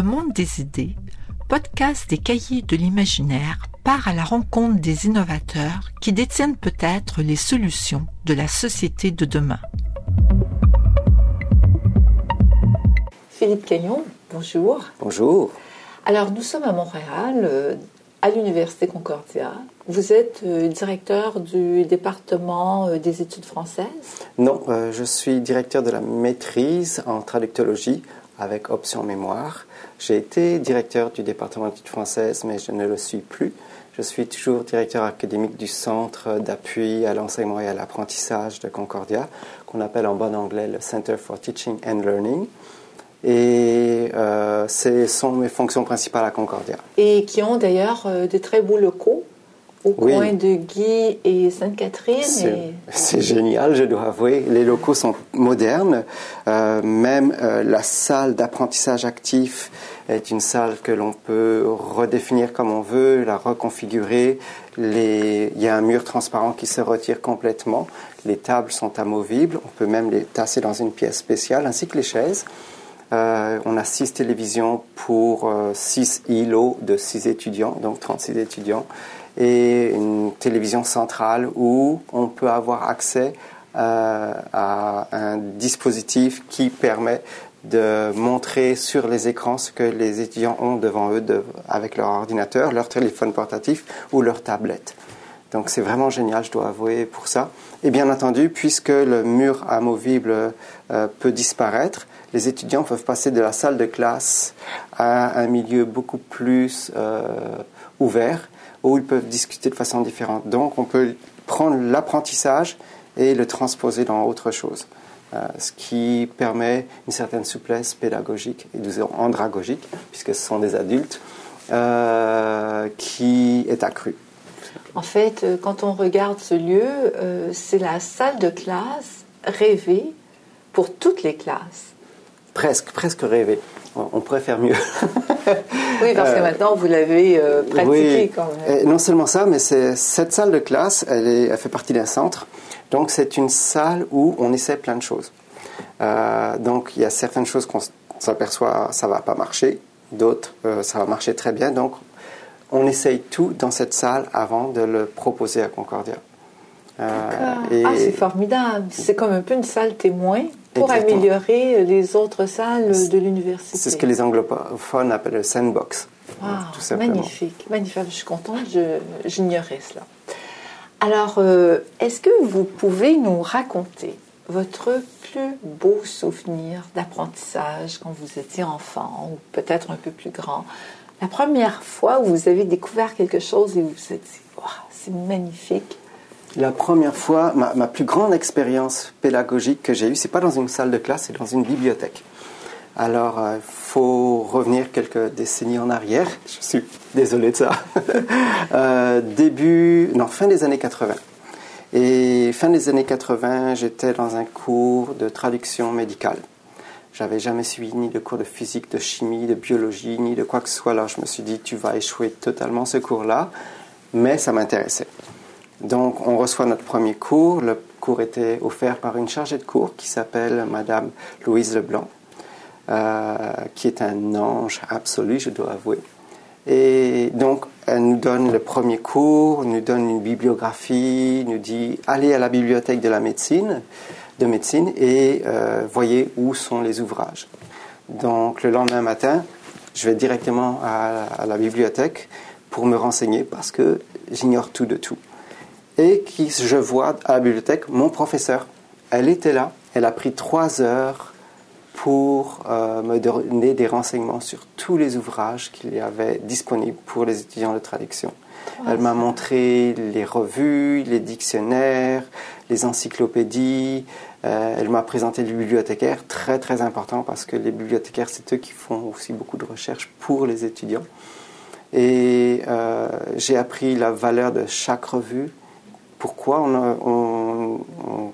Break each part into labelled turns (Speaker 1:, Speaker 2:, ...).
Speaker 1: Le monde des idées, podcast des cahiers de l'imaginaire, part à la rencontre des innovateurs qui détiennent peut-être les solutions de la société de demain. Philippe Cagnon, bonjour.
Speaker 2: Bonjour.
Speaker 1: Alors nous sommes à Montréal, euh, à l'Université Concordia. Vous êtes euh, directeur du département euh, des études françaises?
Speaker 2: Non, je suis directeur de la maîtrise en traductologie avec option mémoire. J'ai été directeur du département d'études françaises, mais je ne le suis plus. Je suis toujours directeur académique du Centre d'appui à l'enseignement et à l'apprentissage de Concordia, qu'on appelle en bon anglais le Center for Teaching and Learning. Et euh, ce sont mes fonctions principales à Concordia.
Speaker 1: Et qui ont d'ailleurs euh, de très beaux locaux au coin de Guy et Sainte-Catherine.
Speaker 2: C'est génial, je dois avouer. Les locaux sont modernes. Euh, même euh, la salle d'apprentissage actif est une salle que l'on peut redéfinir comme on veut, la reconfigurer. Les... Il y a un mur transparent qui se retire complètement. Les tables sont amovibles. On peut même les tasser dans une pièce spéciale, ainsi que les chaises. Euh, on a six télévisions pour six îlots de six étudiants, donc 36 étudiants et une télévision centrale où on peut avoir accès euh, à un dispositif qui permet de montrer sur les écrans ce que les étudiants ont devant eux avec leur ordinateur, leur téléphone portatif ou leur tablette. Donc c'est vraiment génial, je dois avouer, pour ça. Et bien entendu, puisque le mur amovible euh, peut disparaître, les étudiants peuvent passer de la salle de classe à un milieu beaucoup plus euh, ouvert où ils peuvent discuter de façon différente. Donc, on peut prendre l'apprentissage et le transposer dans autre chose, euh, ce qui permet une certaine souplesse pédagogique et disons andragogique, puisque ce sont des adultes, euh, qui est accrue.
Speaker 1: En fait, euh, quand on regarde ce lieu, c'est la salle de classe rêvée pour toutes les classes.
Speaker 2: Presque, presque rêvée on pourrait faire mieux.
Speaker 1: oui, parce que euh, maintenant vous l'avez euh, pratiqué quand même.
Speaker 2: non seulement ça, mais cette salle de classe, elle, elle fait partie d'un centre. Donc c'est une salle où on essaie plein de choses. Euh, donc il y a certaines choses qu'on s'aperçoit ça va pas marcher, d'autres ça va marcher très bien. Donc on essaye tout dans cette salle avant de le proposer à Concordia.
Speaker 1: ah, c'est formidable. C'est comme un peu une salle témoin pour améliorer les autres salles de l'université.
Speaker 2: C'est ce que les anglophones appellent le sandbox.
Speaker 1: tout magnifique, magnifique. Je suis contente, j'ignorais cela. Alors, euh, est-ce que vous pouvez nous raconter votre plus beau souvenir d'apprentissage quand vous étiez enfant ou peut-être un peu plus grand? La première fois où vous avez découvert quelque chose et vous vous êtes dit, c'est magnifique
Speaker 2: la première fois, ma, plus grande expérience pédagogique que j'ai eue, c'est pas dans une salle de classe, c'est dans une bibliothèque. Alors, il euh, faut revenir quelques décennies en arrière. Je suis désolé de ça. euh, début, non, fin des années 80. Et fin des années 80, j'étais dans un cours de traduction médicale. J'avais jamais suivi ni de cours de physique, de chimie, de biologie, ni de quoi que ce soit. Alors je me suis dit, tu vas échouer totalement ce cours-là. Mais ça m'intéressait. Donc, on reçoit notre premier cours. Le cours était offert par une chargée de cours qui s'appelle Madame Louise Leblanc, euh, qui est un ange absolu, je dois avouer. Et donc, elle nous donne le premier cours, nous donne une bibliographie, nous dit allez à la bibliothèque de la médecine, de médecine, et euh, voyez où sont les ouvrages. Donc, le lendemain matin, je vais directement à la bibliothèque pour me renseigner parce que j'ignore tout de tout et qui je vois à la bibliothèque mon professeur. Elle était là, elle a pris trois heures pour euh, me donner des renseignements sur tous les ouvrages qu'il y avait disponibles pour les étudiants de traduction. elle m'a montré les revues, les dictionnaires, les encyclopédies. Euh, elle m'a présenté les bibliothécaires, très très important parce que les bibliothécaires, c'est eux qui font aussi beaucoup de recherches pour les étudiants. Et euh, j'ai appris la valeur de chaque revue, pourquoi on,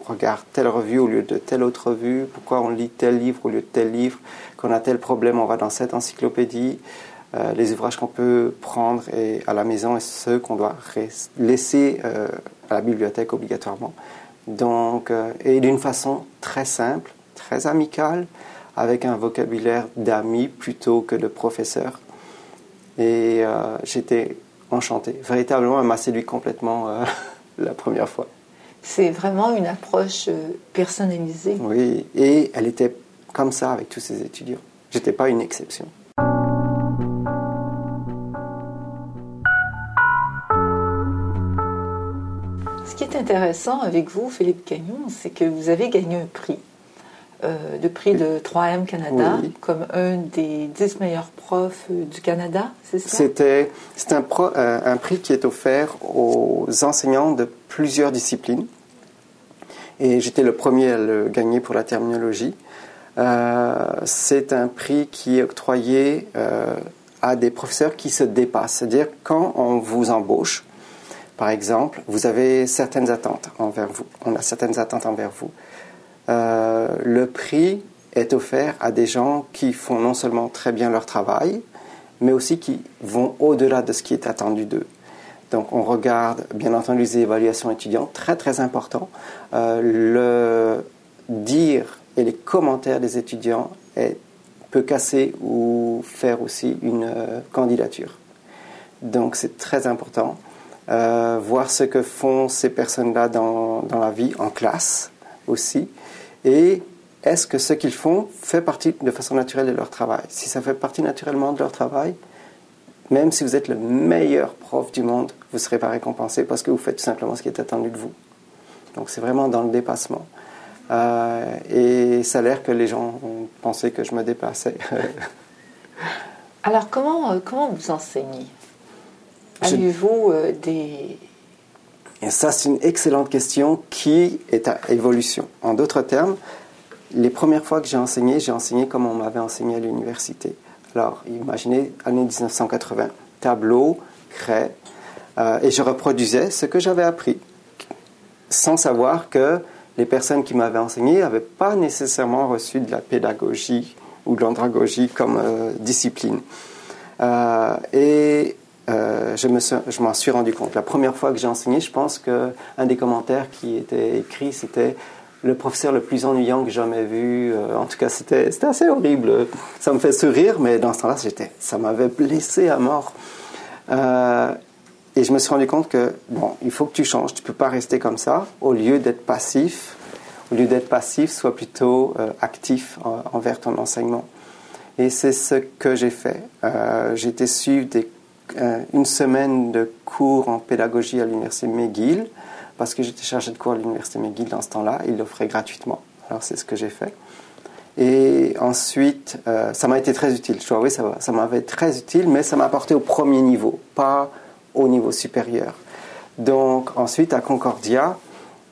Speaker 2: regarde telle revue au lieu de telle autre revue, pourquoi on lit tel livre au lieu de tel livre, qu'on a tel problème, on va dans cette encyclopédie, euh, les ouvrages qu'on peut prendre à la maison et ceux qu'on doit laisser euh, à la bibliothèque obligatoirement. Donc, euh, et d'une façon très simple, très amicale, avec un vocabulaire d'ami plutôt que de professeur. Et j'étais enchanté. Véritablement, elle m'a séduit complètement la première fois.
Speaker 1: C'est vraiment une approche euh, personnalisée.
Speaker 2: Oui, et elle était comme ça avec tous ses étudiants. J'étais pas une exception.
Speaker 1: Ce qui est intéressant avec vous, Philippe Cagnon, c'est que vous avez gagné un prix. Euh, le prix de 3M Canada comme un des 10 meilleurs profs euh, du Canada, c'est ça?
Speaker 2: C'était un, euh, un, prix qui est offert aux enseignants de plusieurs disciplines. Et j'étais le premier à le gagner pour la terminologie. c'est un prix qui est octroyé à des professeurs qui se dépassent. C'est-à-dire quand on vous embauche, par exemple, vous avez certaines attentes envers vous. On a certaines attentes envers vous. Euh, le prix est offert à des gens qui font non seulement très bien leur travail, mais aussi qui vont au-delà de ce qui est attendu d'eux. Donc on regarde bien entendu les évaluations étudiantes, très très important. Euh, le dire et les commentaires des étudiants peut casser ou faire aussi une euh, candidature. Donc c'est très important. voir ce que font ces personnes-là dans, la vie en classe aussi. Et est-ce que ce qu'ils font fait partie de façon naturelle de leur travail? Si ça fait partie naturellement de leur travail, même si vous êtes le meilleur prof du monde, vous ne serez pas récompensé parce que vous faites tout simplement ce qui est attendu de vous. Donc c'est vraiment dans le dépassement. Euh, et ça a l'air que les gens ont pensé que je me dépassais.
Speaker 1: Alors comment, euh, comment vous enseignez? Avez-vous euh, des,
Speaker 2: et ça, c'est une excellente question qui est à évolution. En d'autres termes, les premières fois que j'ai enseigné, j'ai enseigné comme on m'avait enseigné à l'université. Alors, imaginez, année 1980, tableau, craie, euh, et je reproduisais ce que j'avais appris, sans savoir que les personnes qui m'avaient enseigné n'avaient pas nécessairement reçu de la pédagogie ou de l'andragogie comme euh, discipline. Euh, et euh, je, me je m'en suis rendu compte. La première fois que j'ai enseigné, je pense qu'un des commentaires qui était écrit, c'était le professeur le plus ennuyant que j'ai jamais vu. Euh, en tout cas, c'était, assez horrible. Ça me fait sourire, mais dans ce temps-là, ça m'avait blessé à mort. Euh, et je me suis rendu compte que, bon, il faut que tu changes. Tu peux pas rester comme ça. Au lieu d'être passif, au lieu d'être passif, sois plutôt actif envers ton enseignement. Et c'est ce que j'ai fait. j'ai été suivre des une semaine de cours en pédagogie à l'université McGill, parce que j'étais chargé de cours à l'université McGill dans ce temps-là. Ils l'offraient gratuitement. Alors c'est ce que j'ai fait. Et ensuite, euh, ça m'a été très utile. Je dois avouer, ça, ça m'avait très utile, mais ça m'a apporté au premier niveau, pas au niveau supérieur. Donc ensuite, à Concordia,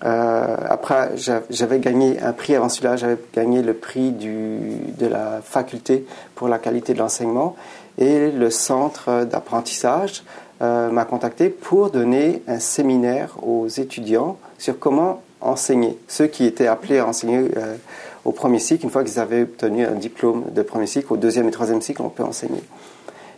Speaker 2: euh, après, j'avais gagné un prix avant celui-là, j'avais gagné le prix du, de la faculté pour la qualité de l'enseignement. Et le centre d'apprentissage euh, m'a contacté pour donner un séminaire aux étudiants sur comment enseigner. Ceux qui étaient appelés à enseigner euh, au premier cycle, une fois qu'ils avaient obtenu un diplôme de premier cycle, au deuxième et troisième cycle, on peut enseigner.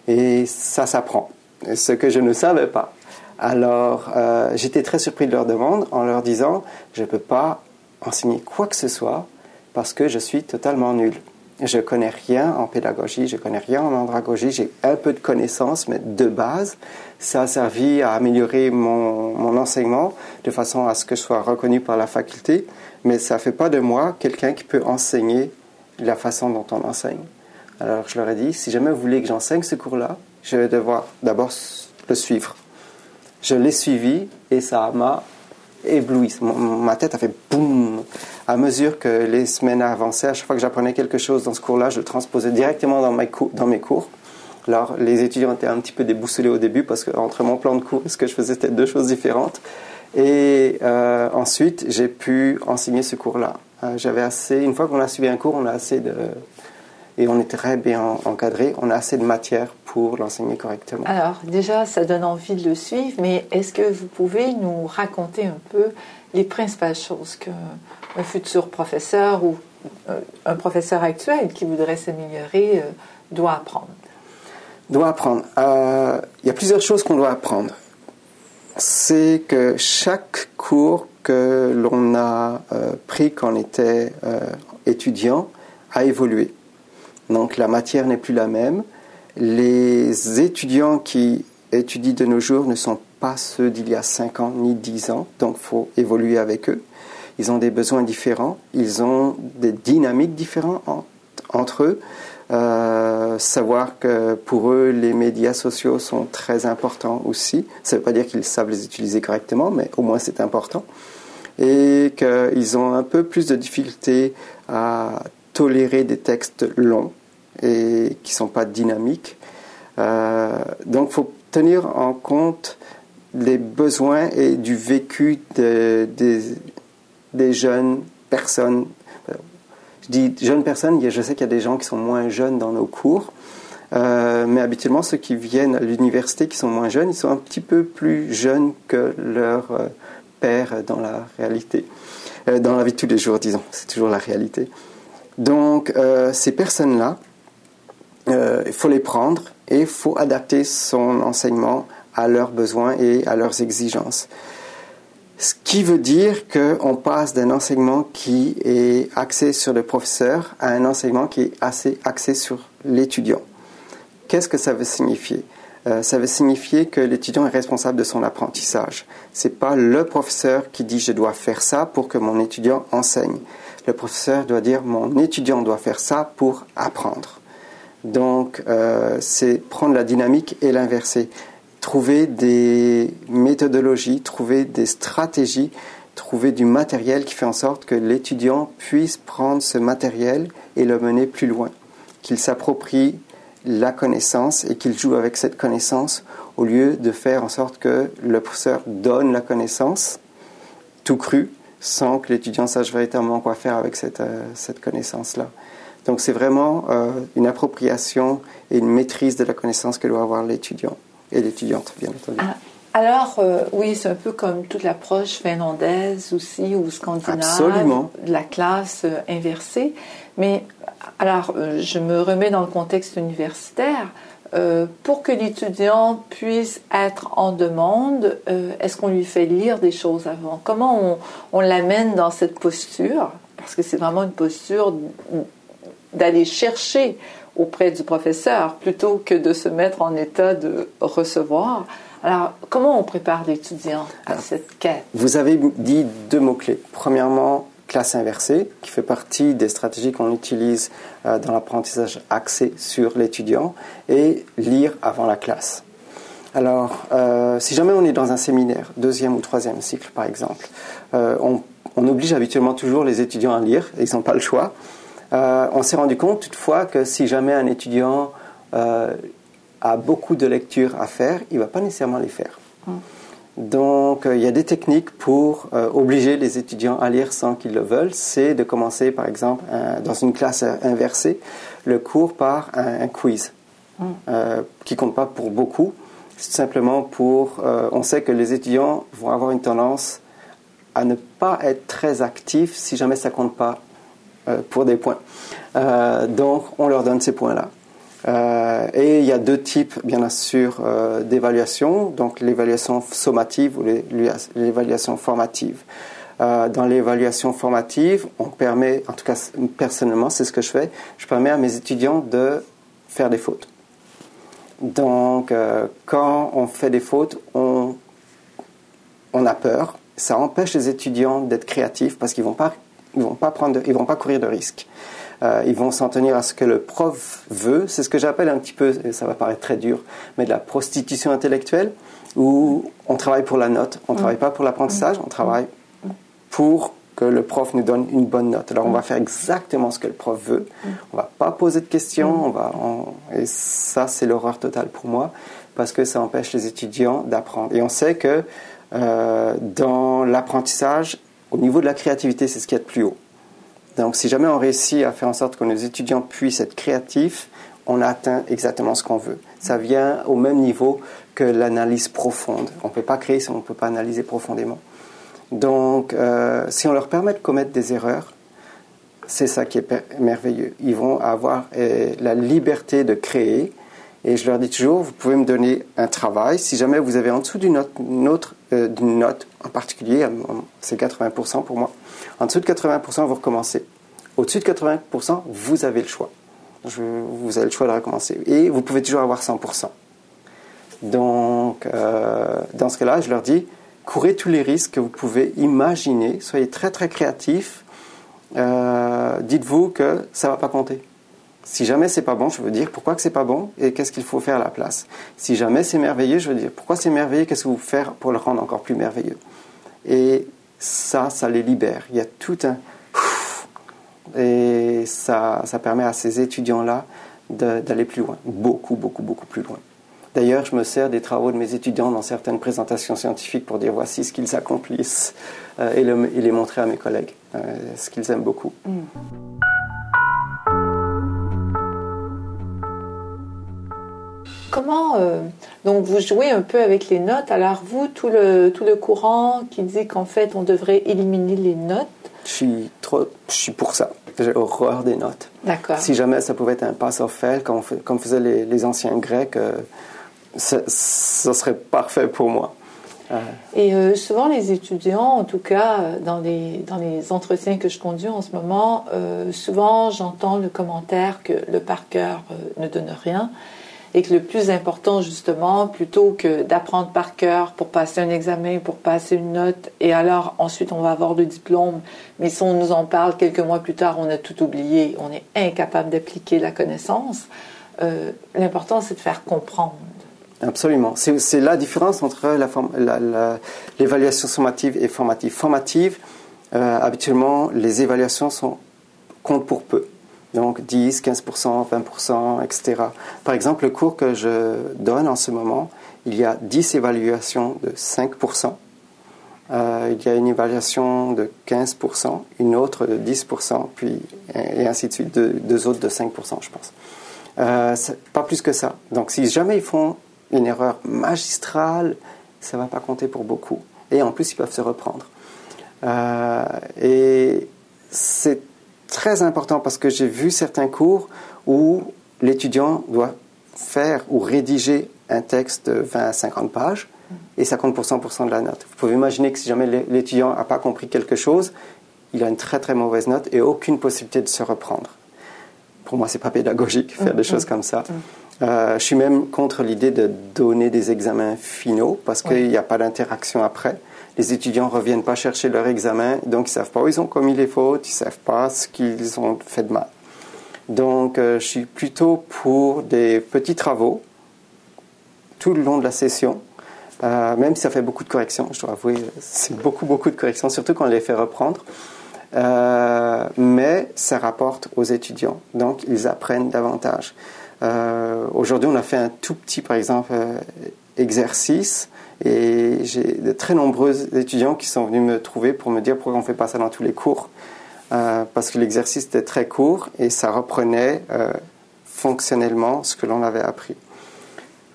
Speaker 2: Et ça s'apprend. Ce que je ne savais pas. Alors, euh, j'étais très surpris de leur demande en leur disant, je ne peux pas enseigner quoi que ce soit parce que je suis totalement nul. Je connais rien en pédagogie, je connais rien en andragogie, j'ai un peu de connaissances, mais de base, ça a servi à améliorer mon, mon, enseignement de façon à ce que je sois reconnu par la faculté, mais ça ne fait pas de moi quelqu'un qui peut enseigner la façon dont on enseigne. Alors je leur ai dit, si jamais vous voulez que j'enseigne ce cours-là, je vais devoir d'abord le suivre. Je l'ai suivi et ça m'a ébloui. Ma tête a fait boum. À mesure que les semaines avançaient, à chaque fois que j'apprenais quelque chose dans ce cours-là, je le transposais directement dans mes, cours. Alors, les étudiants étaient un petit peu déboussolés au début parce qu'entre mon plan de cours ce que je faisais, c'était deux choses différentes. Et euh, ensuite, j'ai pu enseigner ce cours-là. Euh, j'avais assez, une fois qu'on a suivi un cours, on a assez de, et on est très bien encadré, on a assez de matière pour l'enseigner correctement.
Speaker 1: Alors déjà, ça donne envie de le suivre, mais est-ce que vous pouvez nous raconter un peu les principales choses qu'un futur professeur ou euh, un professeur actuel qui voudrait s'améliorer euh, doit apprendre?
Speaker 2: Doit apprendre. Euh, il y a plusieurs choses qu'on doit apprendre. C'est que chaque cours que l'on a pris quand on était étudiant a évolué. Donc la matière n'est plus la même. Les étudiants qui étudient de nos jours ne sont pas ceux d'il y a 5 ans ni 10 ans, donc faut évoluer avec eux. Ils ont des besoins différents, ils ont des dynamiques différentes entre eux. Euh, savoir que pour eux, les médias sociaux sont très importants aussi. Ça ne veut pas dire qu'ils savent les utiliser correctement, mais au moins c'est important. Et qu'ils ont un peu plus de difficulté à tolérer des textes longs et qui ne sont pas dynamiques. Euh, donc il faut tenir en compte les besoins et du vécu des, des jeunes personnes je dis jeunes personnes, je sais qu'il y a des gens qui sont moins jeunes dans nos cours, euh, mais habituellement ceux qui viennent à l'université qui sont moins jeunes, ils sont un petit peu plus jeunes que leur euh, père dans la réalité, euh, dans la vie de tous les jours, disons, c'est toujours la réalité. Donc ces personnes-là, il faut les prendre et il faut adapter son enseignement à leurs besoins et à leurs exigences. Ce qui veut dire qu'on passe d'un enseignement qui est axé sur le professeur à un enseignement qui est assez axé sur l'étudiant. Qu'est-ce que ça veut signifier? Euh, Ça veut signifier que l'étudiant est responsable de son apprentissage. Ce n'est pas le professeur qui dit je dois faire ça pour que mon étudiant enseigne. Le professeur doit dire mon étudiant doit faire ça pour apprendre. Donc euh, c'est prendre la dynamique et l'inverser trouver des méthodologies, trouver des stratégies, trouver du matériel qui fait en sorte que l'étudiant puisse prendre ce matériel et le mener plus loin, qu'il s'approprie la connaissance et qu'il joue avec cette connaissance au lieu de faire en sorte que le professeur donne la connaissance tout cru sans que l'étudiant sache véritablement quoi faire avec cette, euh, cette connaissance-là. Donc c'est vraiment euh, une appropriation et une maîtrise de la connaissance que doit avoir l'étudiant et l'étudiante, bien entendu.
Speaker 1: Ah, alors, euh, oui, c'est un peu comme toute l'approche finlandaise aussi, ou scandinave,
Speaker 2: Absolument.
Speaker 1: de la classe euh, inversée. Mais, alors, je me remets dans le contexte universitaire. pour que l'étudiant puisse être en demande, est-ce qu'on lui fait lire des choses avant? Comment on, on l'amène dans cette posture? Parce que c'est vraiment une posture d'aller chercher auprès du professeur plutôt que de se mettre en état de recevoir. Alors, comment on prépare l'étudiant à cette quête?
Speaker 2: Vous avez dit deux mots-clés. Premièrement, classe inversée, qui fait partie des stratégies qu'on utilise euh, dans l'apprentissage axé sur l'étudiant, et lire avant la classe. Alors, euh, si jamais on est dans un séminaire, deuxième ou troisième cycle par exemple, euh, on, on, oblige habituellement toujours les étudiants à lire, ils n'ont pas le choix. Euh, on s'est rendu compte toutefois que si jamais un étudiant euh, a beaucoup de lectures à faire, il ne va pas nécessairement les faire. Mm. Donc, euh, il y a des techniques pour obliger les étudiants à lire sans qu'ils le veulent. C'est de commencer, par exemple, dans une classe inversée, le cours par un, quiz, mm. qui compte pas pour beaucoup. C'est simplement pour... on sait que les étudiants vont avoir une tendance à ne pas être très actifs si jamais ça compte pas pour des points. Euh, donc, on leur donne ces points-là. Euh, et il y a deux types, bien sûr, d'évaluation, donc l'évaluation sommative ou l'évaluation formative. dans l'évaluation formative, on permet, en tout cas personnellement, c'est ce que je fais, je permets à mes étudiants de faire des fautes. Donc, quand on fait des fautes, on, on a peur. Ça empêche les étudiants d'être créatifs parce qu'ils vont pas ils vont pas prendre, ils vont pas courir de risques. Euh, ils vont s'en tenir à ce que le prof veut. C'est ce que j'appelle un petit peu, et ça va paraître très dur, mais de la prostitution intellectuelle, où on travaille pour la note, on ne travaille pas pour l'apprentissage, on travaille pour que le prof nous donne une bonne note. Alors on va faire exactement ce que le prof veut. On va pas poser de questions. Et ça c'est l'horreur totale pour moi parce que ça empêche les étudiants d'apprendre. Et on sait que euh, dans l'apprentissage, au niveau de la créativité, c'est ce qui est de plus haut. Donc, si jamais on réussit à faire en sorte que nos étudiants puissent être créatifs, on atteint exactement ce qu'on veut. Ça vient au même niveau que l'analyse profonde. On ne peut pas créer si on ne peut pas analyser profondément. Donc, euh, si on leur permet de commettre des erreurs, c'est ça qui est merveilleux. Ils vont avoir euh, la liberté de créer. Et je leur dis toujours, vous pouvez me donner un travail. Si jamais vous avez en dessous d'une note, autre, euh, note en particulier, c'est 80% pour moi. En dessous de 80%, vous recommencez. Au-dessus de 80%, vous avez le choix. vous avez le choix de recommencer. Et vous pouvez toujours avoir 100%. Donc, euh, dans ce cas-là, je leur dis, courez tous les risques que vous pouvez imaginer, soyez très très créatifs, euh, dites-vous que ça ne va pas compter. Si jamais c'est pas bon, je veux dire pourquoi que c'est pas bon et qu'est-ce qu'il faut faire à la place. Si jamais c'est merveilleux, je veux dire pourquoi c'est merveilleux, qu'est-ce que vous faire pour le rendre encore plus merveilleux. Et ça, ça les libère. Il y a tout un et ça, ça permet à ces étudiants-là d'aller plus loin, beaucoup, beaucoup, beaucoup plus loin. D'ailleurs, je me sers des travaux de mes étudiants dans certaines présentations scientifiques pour dire voici ce qu'ils accomplissent euh, et, les montrer à mes collègues, euh, ce qu'ils aiment beaucoup. Mm.
Speaker 1: Comment euh, donc vous jouez un peu avec les notes Alors vous, tout le, tout le courant qui dit qu'en fait on devrait éliminer les notes.
Speaker 2: Je suis trop, je suis pour ça. J'ai horreur des notes.
Speaker 1: D'accord.
Speaker 2: Si jamais ça pouvait être un pass of fail, comme, comme faisaient les, les anciens Grecs, ça, serait parfait pour moi.
Speaker 1: Et euh, souvent, les étudiants, en tout cas dans les, dans les entretiens que je conduis en ce moment, euh, souvent j'entends le commentaire que le par cœur euh, ne donne rien et que le plus important, justement, plutôt que d'apprendre par cœur pour passer un examen, pour passer une note, et alors ensuite on va avoir le diplôme, mais si on nous en parle quelques mois plus tard, on a tout oublié, on est incapable d'appliquer la connaissance, l'important c'est de faire comprendre.
Speaker 2: Absolument. C'est la différence entre l'évaluation sommative et formative. Formative, euh, habituellement, les évaluations sont, comptent pour peu. Donc 10, 15%, 20%, etc. Par exemple, le cours que je donne en ce moment, il y a 10 évaluations de 5%. Euh, il y a une évaluation de 15%, une autre de 10%, puis et ainsi de suite, deux, autres de 5%, je pense. Euh, pas plus que ça. Donc si jamais ils font une erreur magistrale, ça ne va pas compter pour beaucoup. Et en plus, ils peuvent se reprendre. Euh, et c'est très important parce que j'ai vu certains cours où l'étudiant doit faire ou rédiger un texte de 20 à 50 pages et ça compte pour 100% de la note. Vous pouvez imaginer que si jamais l'étudiant n'a pas compris quelque chose, il a une très très mauvaise note et aucune possibilité de se reprendre. Pour moi, c'est pas pédagogique faire des mm, choses mm, comme ça. Mm. Euh, je suis même contre l'idée de donner des examens finaux parce qu'il n'y a pas d'interaction après. Les étudiants ne reviennent pas chercher leur examen, donc ils savent pas où ils ont commis les fautes, ils savent pas ce qu'ils ont fait de mal. Donc euh, je suis plutôt pour des petits travaux tout le long de la session, euh, même si ça fait beaucoup de corrections, je dois avouer, c'est beaucoup, beaucoup de corrections, surtout quand on les fait reprendre. mais ça rapporte aux étudiants, donc ils apprennent davantage. Euh, aujourd'hui, on a fait un tout petit, par exemple, euh, exercice et j'ai de très nombreux étudiants qui sont venus me trouver pour me dire pourquoi on ne fait pas ça dans tous les cours. Euh, parce que l'exercice était très court et ça reprenait fonctionnellement ce que l'on avait appris.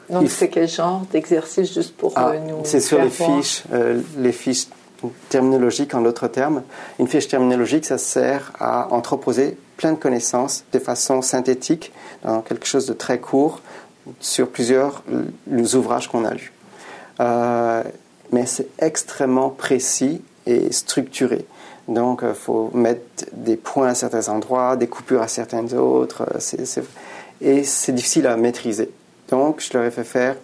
Speaker 1: Donc, c'est quel genre d'exercice juste pour ah, nous
Speaker 2: C'est sur les fiches, les fiches terminologiques en d'autres termes. Une fiche terminologique, ça sert à entreposer plein de connaissances de façon synthétique dans quelque chose de très court sur plusieurs ouvrages qu'on a lus. Euh, mais c'est extrêmement précis et structuré. Donc, il euh, faut mettre des points à certains endroits, des coupures à certains autres. Euh, et c'est difficile à maîtriser. Donc, je leur ai fait faire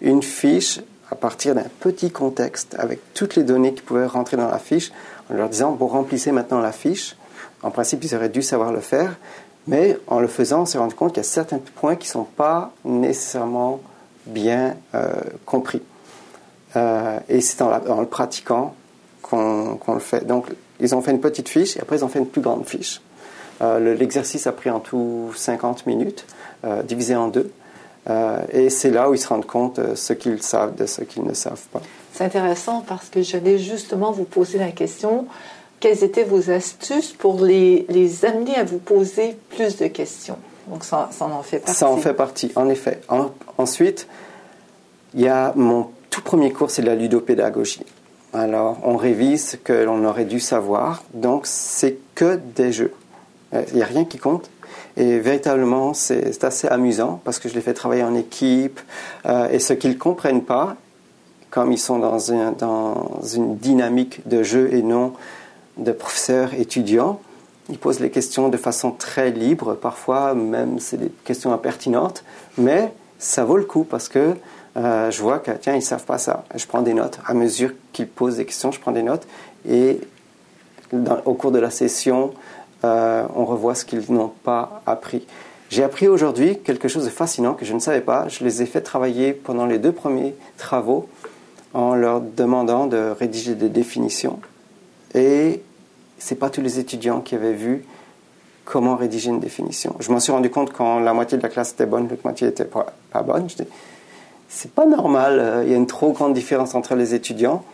Speaker 2: une fiche à partir d'un petit contexte avec toutes les données qui pouvaient rentrer dans la fiche, en leur disant, bon, remplissez maintenant la fiche en principe, ils auraient dû savoir le faire, mais en le faisant, on s'est rendu compte qu'il y a certains points qui ne sont pas nécessairement bien compris. Euh, et c'est en, le pratiquant qu'on le fait. Donc, ils ont fait une petite fiche et après, ils ont fait une plus grande fiche. Euh, l'exercice a pris en tout 50 minutes, divisé en deux. et c'est là où ils se rendent compte de ce qu'ils savent de ce qu'ils ne savent pas.
Speaker 1: C'est intéressant parce que j'allais justement vous poser la question quelles étaient vos astuces pour les, les amener à vous poser plus de questions? Donc ça, ça, en fait partie.
Speaker 2: Ça en fait partie, en effet. ensuite, il y a mon tout premier cours, c'est la ludopédagogie. Alors, on révise ce que l'on aurait dû savoir, donc c'est que des jeux. Euh, il n'y a rien qui compte. Et véritablement, c'est assez amusant parce que je les fais travailler en équipe. Euh, et ce qu'ils ne comprennent pas, comme ils sont dans, dans une dynamique de jeu et non de professeurs étudiants, Ils posent les questions de façon très libre, parfois même c'est des questions impertinentes, mais ça vaut le coup parce que euh, je vois que tiens, ils savent pas ça. Je prends des notes. À mesure qu'ils posent des questions, je prends des notes et au cours de la session, euh, on revoit ce qu'ils n'ont pas appris. J'ai appris aujourd'hui quelque chose de fascinant que je ne savais pas. Je les ai fait travailler pendant les deux premiers travaux en leur demandant de rédiger des définitions. Et ce n'est pas tous les étudiants qui avaient vu comment rédiger une définition. Je m'en suis rendu compte quand la moitié de la classe était bonne, l'autre moitié n'était pas, bonne. C'est pas normal, euh, il y a une trop grande différence entre les étudiants.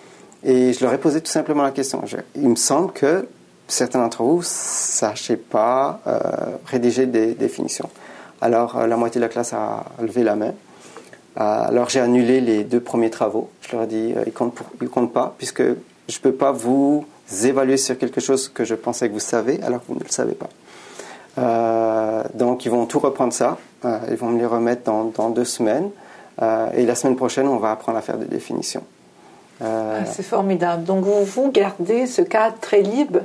Speaker 2: Et je leur ai posé tout simplement la question. il me semble que certains d'entre vous ne sachaient pas euh, rédiger des définitions. Alors euh, la moitié de la classe a levé la main. alors j'ai annulé les deux premiers travaux. Je leur ai dit, ils ne comptent pas, puisque je ne peux pas vous évaluer sur quelque chose que je pensais que vous savez, alors que vous ne le savez pas. Donc ils vont tout reprendre ça, ils vont me les remettre dans, deux semaines, et la semaine prochaine on va apprendre à faire des définitions.
Speaker 1: Ah, c'est formidable. Donc vous, vous gardez ce cadre très libre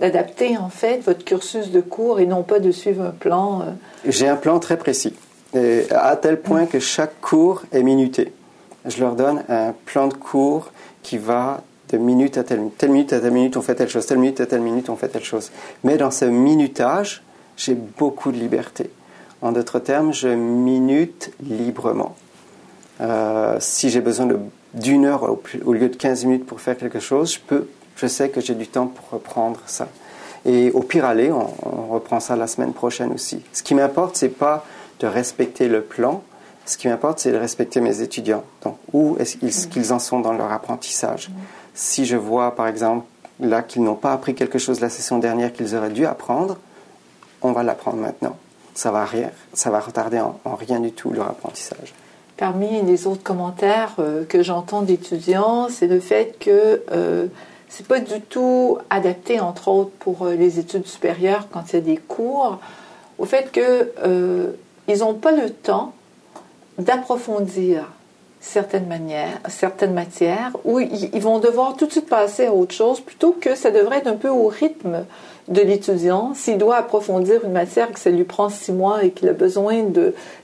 Speaker 1: d'adapter en fait votre cursus de cours et non pas de suivre un plan.
Speaker 2: J'ai un plan très précis, et à tel point que chaque cours est minuté. Je leur donne un plan de cours qui va de minute à telle minute. Telle minute à telle minute, on fait telle chose. Telle minute à telle minute, on fait telle chose. Mais dans ce minutage, j'ai beaucoup de liberté. En d'autres termes, je minute librement. Euh, si j'ai besoin d'une heure au, lieu de 15 minutes pour faire quelque chose, je, peux, je sais que j'ai du temps pour reprendre ça. Et au pire aller, on, reprend ça la semaine prochaine aussi. Ce qui m'importe, c'est pas de respecter le plan. Ce qui m'importe, c'est de respecter mes étudiants. Donc, où est-ce qu'ils en sont dans leur apprentissage? Si je vois, par exemple, là qu'ils n'ont pas appris quelque chose la session dernière qu'ils auraient dû apprendre, on va l'apprendre maintenant. Ça va, rien, ça va retarder en, rien du tout leur apprentissage.
Speaker 1: Parmi les autres commentaires euh, que j'entends d'étudiants, c'est le fait que euh, c'est pas du tout adapté, entre autres, pour euh, les études supérieures quand il y a des cours, au fait qu'ils euh, n'ont pas le temps d'approfondir certaines manières, certaines matières, où ils vont devoir tout de suite passer à autre chose, plutôt que ça devrait être un peu au rythme de l'étudiant. S'il doit approfondir une matière que ça lui prend six mois et qu'il a besoin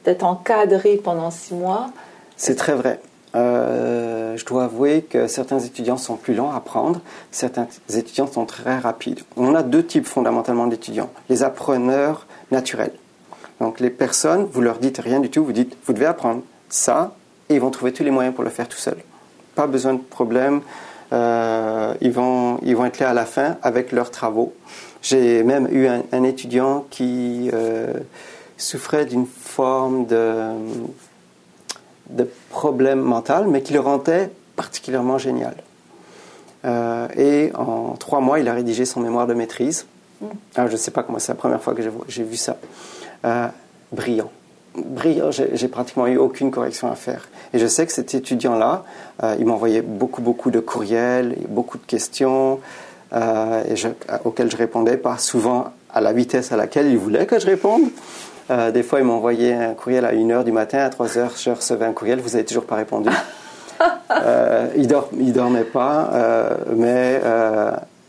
Speaker 1: d'être encadré pendant six mois.
Speaker 2: C'est très vrai. Euh, je dois avouer que certains étudiants sont plus lents à apprendre, certains étudiants sont très rapides. On a deux types fondamentalement d'étudiants. Les appreneurs naturels. Donc les personnes, vous leur dites rien du tout, vous dites, vous devez apprendre ça, et ils vont trouver tous les moyens pour le faire tout seuls. Pas besoin de problème, euh, ils, vont, ils vont être là à la fin avec leurs travaux. J'ai même eu un, étudiant qui euh, souffrait d'une forme de, problème mental, mais qui le rendait particulièrement génial. Euh, et en trois mois, il a rédigé son mémoire de maîtrise. Alors, je ne sais pas comment c'est la première fois que j'ai vu ça. Euh, brillant. Brillant, j'ai pratiquement eu aucune correction à faire. Et je sais que cet étudiant-là, il m'envoyait beaucoup, beaucoup de courriels, beaucoup de questions. Euh, et auxquels je répondais pas souvent à la vitesse à laquelle il voulait que je réponde. Euh, des fois, il m'envoyait un courriel à 1h du matin, à 3h, je recevais un courriel, vous n'avez toujours pas répondu. euh, il, dort, il dormait pas, euh, mais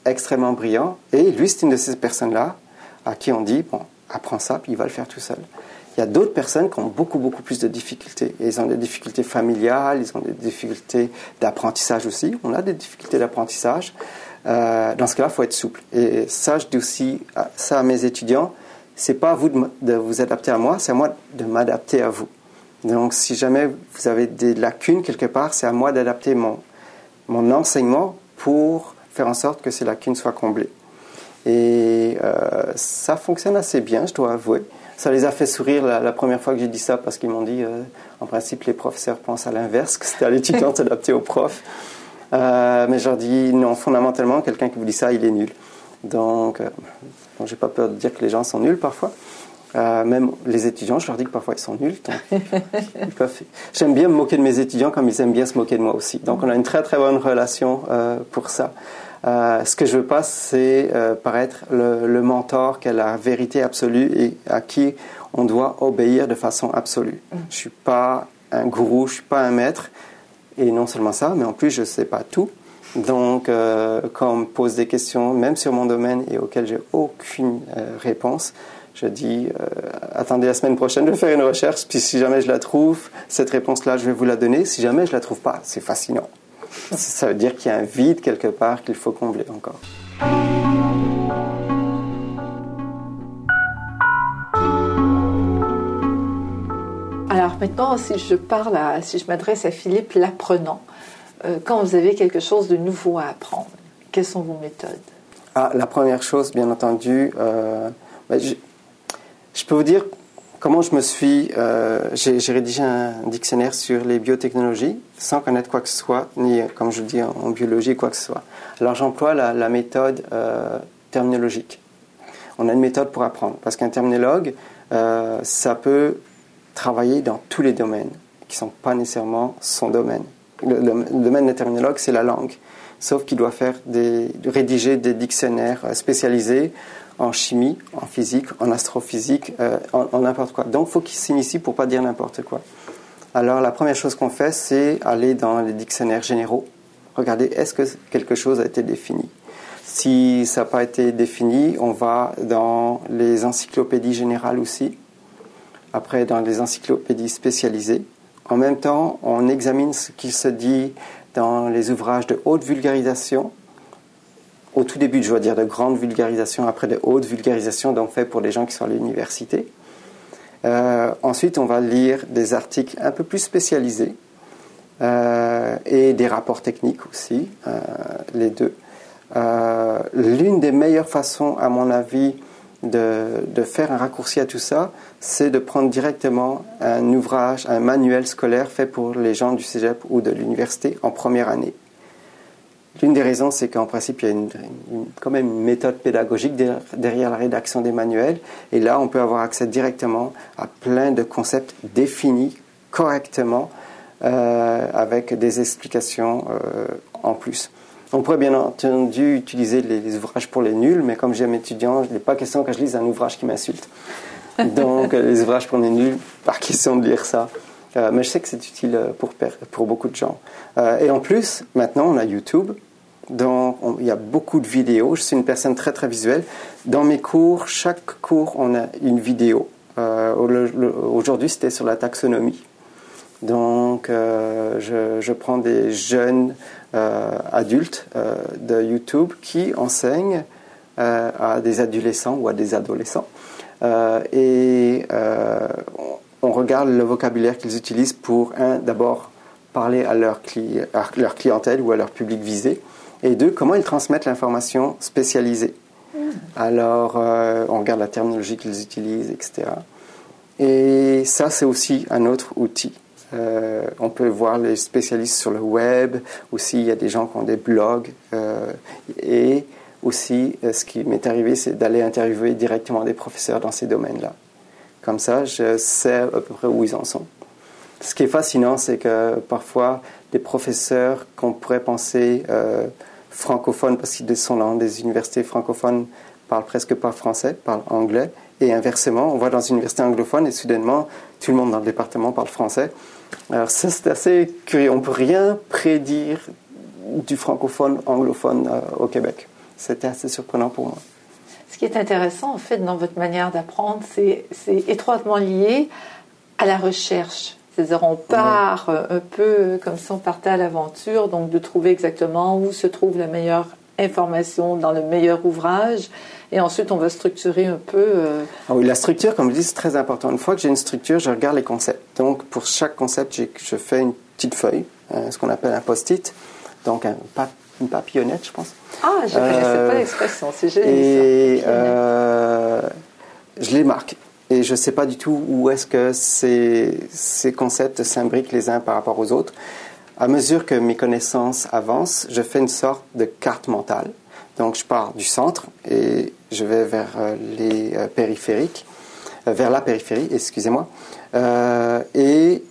Speaker 2: extrêmement brillant. Et lui, c'est une de ces personnes-là à qui on dit, bon, apprends ça, puis il va le faire tout seul. Il y a d'autres personnes qui ont beaucoup, beaucoup plus de difficultés. Et ils ont des difficultés familiales, ils ont des difficultés d'apprentissage aussi. On a des difficultés d'apprentissage. Euh, dans ce cas-là, il faut être souple. Et ça, je dis aussi ça à mes étudiants, c'est pas à vous de, vous adapter à moi, c'est à moi de m'adapter à vous. Donc, si jamais vous avez des lacunes quelque part, c'est à moi d'adapter mon, mon enseignement pour faire en sorte que ces lacunes soient comblées. Et euh, ça fonctionne assez bien, je dois avouer. Ça les a fait sourire la, première fois que j'ai dit ça parce qu'ils m'ont dit, euh, en principe, les professeurs pensent à l'inverse, que c'était à l'étudiant de s'adapter au prof. Euh, mais je leur dis non, fondamentalement, quelqu'un qui vous dit ça, il est nul. Donc, euh, bon, j'ai pas peur de dire que les gens sont nuls parfois. Euh, même les étudiants, je leur dis que parfois ils sont nuls. J'aime bien me moquer de mes étudiants comme ils aiment bien se moquer de moi aussi. Donc on a une très très bonne relation euh, pour ça. Euh, ce que je veux pas, c'est euh, paraître le, le, mentor qui a la vérité absolue et à qui on doit obéir de façon absolue. Mm. Je suis pas un gourou, je suis pas un maître. Et non seulement ça, mais en plus, je ne sais pas tout. Donc, quand on me pose des questions, même sur mon domaine et auxquelles j'ai aucune réponse, je dis attendez la semaine prochaine, je vais faire une recherche, puis si jamais je la trouve, cette réponse-là, je vais vous la donner. Si jamais je la trouve pas, c'est fascinant. Ça veut dire qu'il y a un vide quelque part qu'il faut combler encore.
Speaker 1: Alors maintenant, si je parle, si je m'adresse à Philippe l'apprenant, euh, quand vous avez quelque chose de nouveau à apprendre, quelles sont vos méthodes?
Speaker 2: Ah, La première chose, bien entendu, euh, ben, je, peux vous dire comment je me suis. Euh, j'ai rédigé un dictionnaire sur les biotechnologies sans connaître quoi que ce soit, ni, comme je dis, en, biologie, quoi que ce soit. Alors j'emploie la, méthode terminologique. On a une méthode pour apprendre, parce qu'un terminologue, ça peut travailler dans tous les domaines qui ne sont pas nécessairement son domaine. Le, domaine des terminologues, c'est la langue. Sauf qu'il doit faire des, rédiger des dictionnaires euh, spécialisés en chimie, en physique, en astrophysique, euh, en n'importe quoi. Donc, il faut qu'il s'initie pour pas dire n'importe quoi. Alors, la première chose qu'on fait, c'est aller dans les dictionnaires généraux, regarder est-ce que quelque chose a été défini? Si ça n'a pas été défini, on va dans les encyclopédies générales aussi, après dans les encyclopédies spécialisées. En même temps, on examine ce qui se dit dans les ouvrages de haute vulgarisation. Au tout début, je dois dire de grande vulgarisation, après de haute vulgarisation, donc fait pour les gens qui sont à l'université. Euh, ensuite, on va lire des articles un peu plus spécialisés euh, et des rapports techniques aussi, euh, les deux. L'une des meilleures façons, à mon avis, de, de, faire un raccourci à tout ça, c'est de prendre directement un ouvrage, un manuel scolaire fait pour les gens du cégep ou de l'université en première année. L'une des raisons, c'est qu'en principe, il y a quand même une méthode pédagogique derrière la rédaction des manuels. Et là, on peut avoir accès directement à plein de concepts définis correctement euh, avec des explications euh, en plus. On pourrait bien entendu utiliser les, ouvrages pour les nuls, mais comme j'aime étudiant, il n'est pas question que je lise un ouvrage qui m'insulte. Donc, euh, les ouvrages pour les nuls, pas question de lire ça? Euh, mais je sais que c'est utile euh, pour, pour beaucoup de gens. et en plus, maintenant, on a YouTube. Donc, il y a beaucoup de vidéos. Je suis une personne très, très visuelle. Dans mes cours, chaque cours, on a une vidéo. Aujourd'hui, c'était sur la taxonomie. Donc, je, je, prends des jeunes adultes de YouTube qui enseignent à des adolescents ou à des adolescents euh, et euh, on regarde le vocabulaire qu'ils utilisent pour, un, d'abord parler à leur, leur, clientèle ou à leur public visé, et deux, comment ils transmettent l'information spécialisée. Hmm. Alors, euh, on regarde la terminologie qu'ils utilisent, etc. Et ça, c'est aussi un autre outil. On peut voir les spécialistes sur le web, aussi il y a des gens qui ont des blogs, et aussi, euh, ce qui m'est arrivé, c'est d'aller interviewer directement des professeurs dans ces domaines-là. Comme ça, je sais à peu près où ils en sont. Ce qui est fascinant, c'est que parfois, des professeurs qu'on pourrait penser euh, francophones, parce qu'ils sont dans des universités francophones, parlent presque pas français, parlent anglais. Et inversement, on va dans une université anglophone et soudainement, tout le monde dans le département parle français. Alors ça, c'est assez curieux. On ne peut rien prédire du francophone anglophone euh, au Québec c'était assez surprenant pour moi.
Speaker 1: Ce qui est intéressant, en fait, dans votre manière d'apprendre, c'est étroitement lié à la recherche. C'est-à-dire, on part euh, un peu comme si on partait à l'aventure, donc de trouver exactement où se trouve la meilleure information dans le meilleur ouvrage. Et ensuite, on va structurer un peu. Euh,
Speaker 2: ah oui, la structure, comme je dis, c'est très important. Une fois que j'ai une structure, je regarde les concepts. Donc, pour chaque concept, je fais une petite feuille, euh, ce qu'on appelle un post-it. Donc, un, une papillonnette, je pense.
Speaker 1: Ah, je ne connaissais pas euh, l'expression, c'est génial.
Speaker 2: Et euh, je les marque. Et je ne sais pas du tout où est-ce que ces, ces concepts s'imbriquent les uns par rapport aux autres. À mesure que mes connaissances avancent, je fais une sorte de carte mentale. Donc je pars du centre et je vais vers euh, les périphériques, vers la périphérie, excusez-moi. et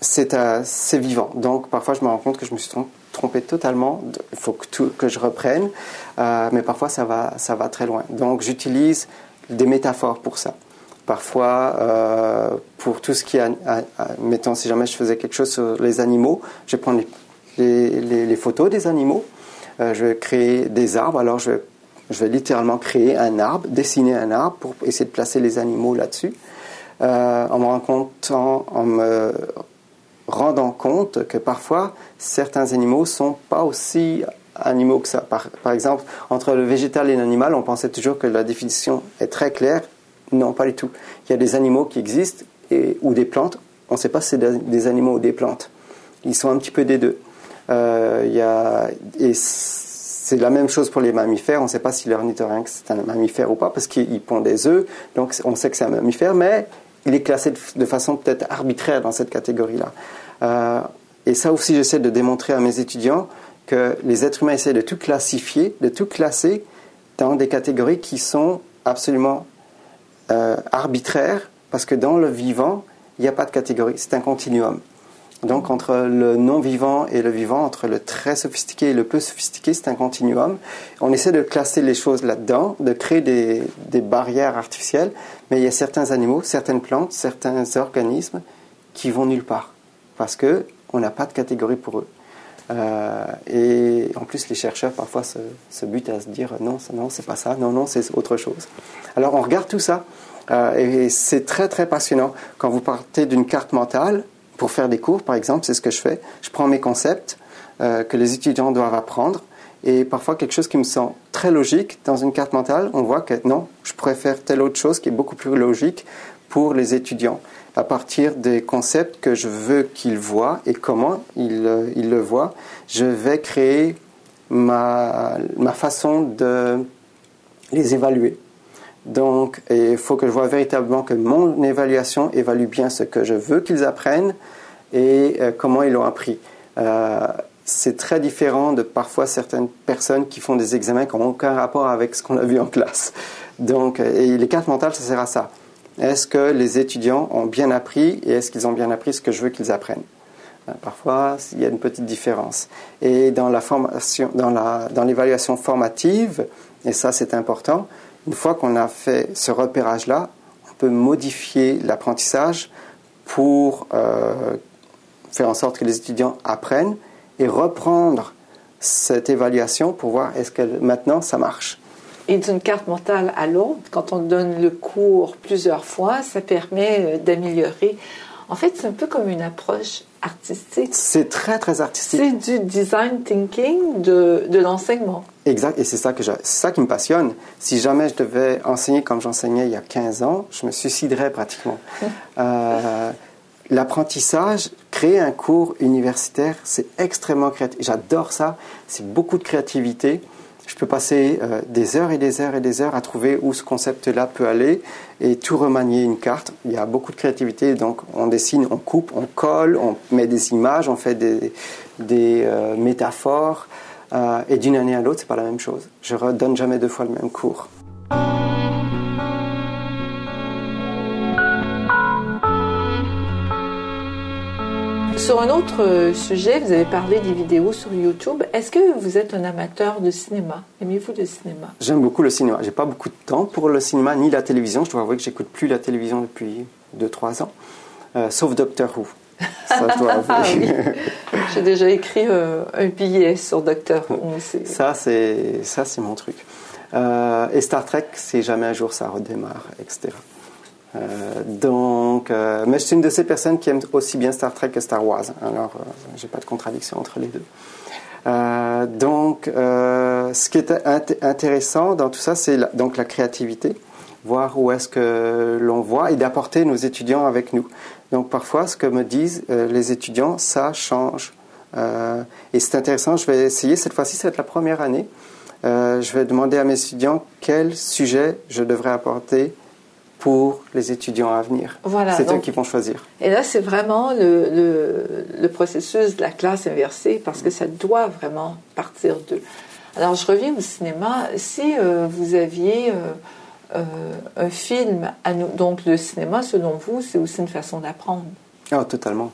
Speaker 2: c'est assez vivant. Donc parfois je me rends compte que je me suis trompé totalement. Il faut que, que je reprenne. Euh, mais parfois, ça va, ça va très loin. Donc, j'utilise des métaphores pour ça. Parfois, euh, pour tout ce qui est, mettons, si jamais je faisais quelque chose sur les animaux, je prends les, les, photos des animaux je vais créer des arbres. Alors je vais, vais littéralement créer un arbre, dessiner un arbre pour essayer de placer les animaux là-dessus. en me rendant en me rendant compte que parfois certains animaux sont pas aussi animaux que ça. Par, exemple, entre le végétal et l'animal, on pensait toujours que la définition est très claire. Non, pas du tout. Il y a des animaux qui existent et, ou des plantes. On ne sait pas si c'est des animaux ou des plantes. Ils sont un petit peu des deux. Euh, il y a, et c'est la même chose pour les mammifères. On ne sait pas si l'ornithorynque c'est un mammifère ou pas parce qu'il pond des œufs. Donc on sait que c'est un mammifère, mais il est classé de, façon peut-être arbitraire dans cette catégorie-là. Euh, et ça aussi, j'essaie de démontrer à mes étudiants que les êtres humains essaient de tout classifier, de tout classer dans des catégories qui sont absolument euh, arbitraires, parce que dans le vivant, il n'y a pas de catégorie, c'est un continuum. Donc entre le non-vivant et le vivant, entre le très sophistiqué et le peu sophistiqué, c'est un continuum. On essaie de classer les choses là-dedans, de créer des, des, barrières artificielles, mais il y a certains animaux, certaines plantes, certains organismes qui vont nulle part, parce qu'on n'a pas de catégorie pour eux. Euh, et en plus, les chercheurs parfois se, butent à se dire non, non, c'est pas ça, non, non, c'est autre chose. Alors on regarde tout ça euh, et c'est très très passionnant. Quand vous partez d'une carte mentale pour faire des cours, par exemple, c'est ce que je fais. Je prends mes concepts euh, que les étudiants doivent apprendre et parfois quelque chose qui me semble très logique dans une carte mentale, on voit que non, je pourrais faire telle autre chose qui est beaucoup plus logique pour les étudiants à partir des concepts que je veux qu'ils voient et comment ils, euh, le voient, je vais créer ma, ma façon de les évaluer. Donc, il faut que je vois véritablement que mon évaluation évalue bien ce que je veux qu'ils apprennent et euh, comment ils l'ont appris. Euh, c'est très différent de parfois certaines personnes qui font des examens qui n'ont aucun rapport avec ce qu'on a vu en classe. Donc, les cartes mentales, ça sert à ça. Est-ce que les étudiants ont bien appris et est-ce qu'ils ont bien appris ce que je veux qu'ils apprennent? Euh, Parfois, il y a une petite différence. Et dans la formation, dans, l'évaluation formative, et ça c'est important, une fois qu'on a fait ce repérage-là, on peut modifier l'apprentissage pour euh, faire en sorte que les étudiants apprennent et reprendre cette évaluation pour voir est-ce que maintenant ça marche.
Speaker 1: Et d'une carte mentale à l'autre, quand on donne le cours plusieurs fois, ça permet euh, d'améliorer. En fait, c'est un peu comme une approche artistique.
Speaker 2: C'est très, très artistique.
Speaker 1: C'est du design thinking de, de l'enseignement.
Speaker 2: Exact, et c'est ça, que ça qui me passionne. Si jamais je devais enseigner comme j'enseignais il y a 15 ans, je me suiciderais pratiquement. euh, L'apprentissage, créer un cours universitaire, c'est extrêmement créatif. J'adore ça, c'est beaucoup de créativité je peux passer euh, des heures et des heures et des heures à trouver où ce concept-là peut aller et tout remanier une carte. Il y a beaucoup de créativité, donc on dessine, on coupe, on colle, on met des images, on fait des, des euh, métaphores. Euh, et d'une année à l'autre, c'est pas la même chose. Je redonne jamais deux fois le même cours.
Speaker 1: Sur un autre euh, sujet, vous avez parlé des vidéos sur YouTube. Est-ce que vous êtes un amateur de cinéma? Aimez-vous le cinéma?
Speaker 2: J'aime beaucoup le cinéma. J'ai pas beaucoup de temps pour le cinéma ni la télévision. Je dois avouer que j'écoute plus la télévision depuis 2-3 ans, euh, sauf Doctor Who.
Speaker 1: Ça, je dois avouer. Ah J'ai déjà écrit euh, un billet sur Doctor Who.
Speaker 2: Ça, c'est ça, c'est mon truc. et Star Trek, c'est jamais un jour ça redémarre, etc. Euh, donc, euh, mais je suis une de ces personnes qui aiment aussi bien Star Trek que Star Wars. Alors, euh, j'ai pas de contradiction entre les deux. donc, ce qui est intéressant dans tout ça, c'est donc la créativité, voir où est-ce que l'on voit et d'apporter nos étudiants avec nous. Donc, parfois, ce que me disent les étudiants, ça change. et c'est intéressant. Je vais essayer cette fois-ci, c'est la première année. je vais demander à mes étudiants quel sujet je devrais apporter pour les étudiants à venir. Voilà, c'est eux qui vont choisir.
Speaker 1: Et là, c'est vraiment le, le, processus de la classe inversée parce que ça doit vraiment partir d'eux. Alors, je reviens au cinéma. Si euh, vous aviez euh, euh, un film, à nous, donc le cinéma, selon vous, c'est aussi une façon d'apprendre.
Speaker 2: Ah, totalement.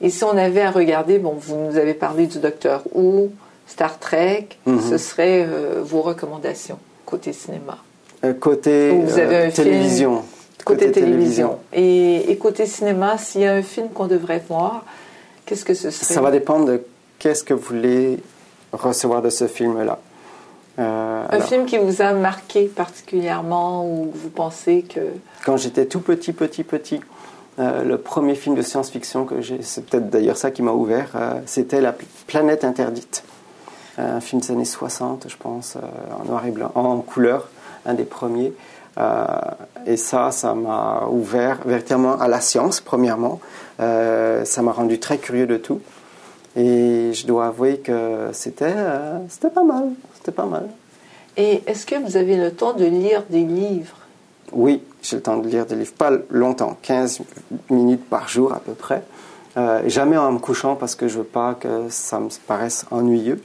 Speaker 1: Et si on avait à regarder, bon, vous nous avez parlé du Docteur Who, Star Trek, mhm. ce serait vos recommandations côté cinéma.
Speaker 2: Euh, côté euh, télévision.
Speaker 1: Côté, télévision. Et, côté cinéma, s'il y a un film qu'on devrait voir, qu'est-ce que ce serait
Speaker 2: Ça va dépendre de qu'est-ce que vous voulez recevoir de ce film-là.
Speaker 1: un film qui vous a marqué particulièrement ou vous pensez que...
Speaker 2: Quand j'étais tout petit, petit, petit, le premier film de science-fiction que j'ai, c'est peut-être d'ailleurs ça qui m'a ouvert, c'était La planète interdite. Un film des années 60, je pense, en noir et blanc, en couleur, un des premiers. Euh, et ça, ça m'a ouvert véritablement à la science, premièrement. Euh, ça m'a rendu très curieux de tout. Et je dois avouer que c'était euh, c'était pas mal. C'était pas mal.
Speaker 1: Et est-ce que vous avez le temps de lire des livres?
Speaker 2: Oui, j'ai le temps de lire des livres. Pas longtemps, 15 minutes par jour à peu près. jamais en me couchant parce que je veux pas que ça me paraisse ennuyeux.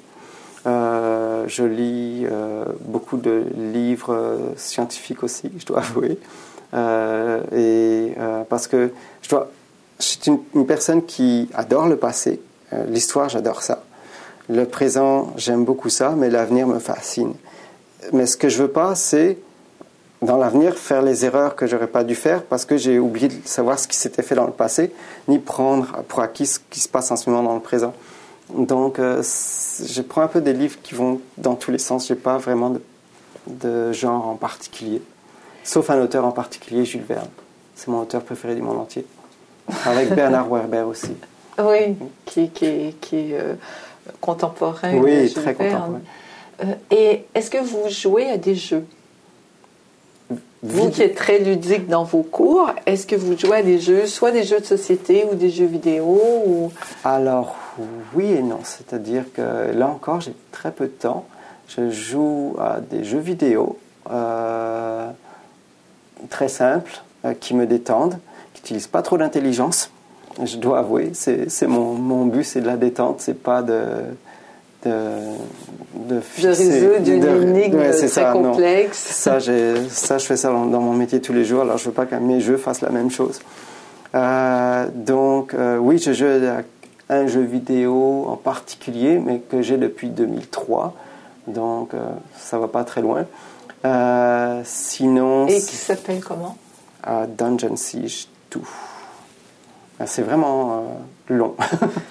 Speaker 2: Euh, je lis euh, beaucoup de livres scientifiques aussi, je dois avouer. Euh, et parce que je, suis une, une, personne qui adore le passé. L'histoire, j'adore ça. Le présent, j'aime beaucoup ça, mais l'avenir me fascine. Mais ce que je veux pas, c'est dans l'avenir faire les erreurs que j'aurais pas dû faire parce que j'ai oublié de savoir ce qui s'était fait dans le passé, ni prendre pour acquis ce qui se passe en ce moment dans le présent. Donc, euh, je prends un peu des livres qui vont dans tous les sens. Je n'ai pas vraiment de, genre en particulier. Sauf un auteur en particulier, Jules Verne. C'est mon auteur préféré du monde entier. Avec Bernard Werber aussi.
Speaker 1: Oui, qui, qui, qui est euh, contemporain.
Speaker 2: Oui, très contemporain.
Speaker 1: Euh, et est-ce que vous jouez à des jeux? Vous qui êtes très ludique dans vos cours, est-ce que vous jouez à des jeux, soit des jeux de société ou des jeux vidéo ou...
Speaker 2: Alors oui et non, c'est-à-dire que là encore j'ai très peu de temps. Je joue à des jeux vidéo euh, très simples euh, qui me détendent, qui n'utilisent pas trop d'intelligence. Je dois avouer, c'est mon, mon but, c'est de la détente, c'est pas de de,
Speaker 1: de, résoudre une énigme très ça, complexe.
Speaker 2: Ça, ça, je fais ça dans, mon métier tous les jours, alors je veux pas que mes jeux fassent la même chose. Euh, donc, oui, je joue à un jeu vidéo en particulier, mais que j'ai depuis 2003. Donc, euh, ça va pas très loin. Euh, sinon.
Speaker 1: Et qui s'appelle comment?
Speaker 2: Euh, Dungeon Siege 2. C'est vraiment long.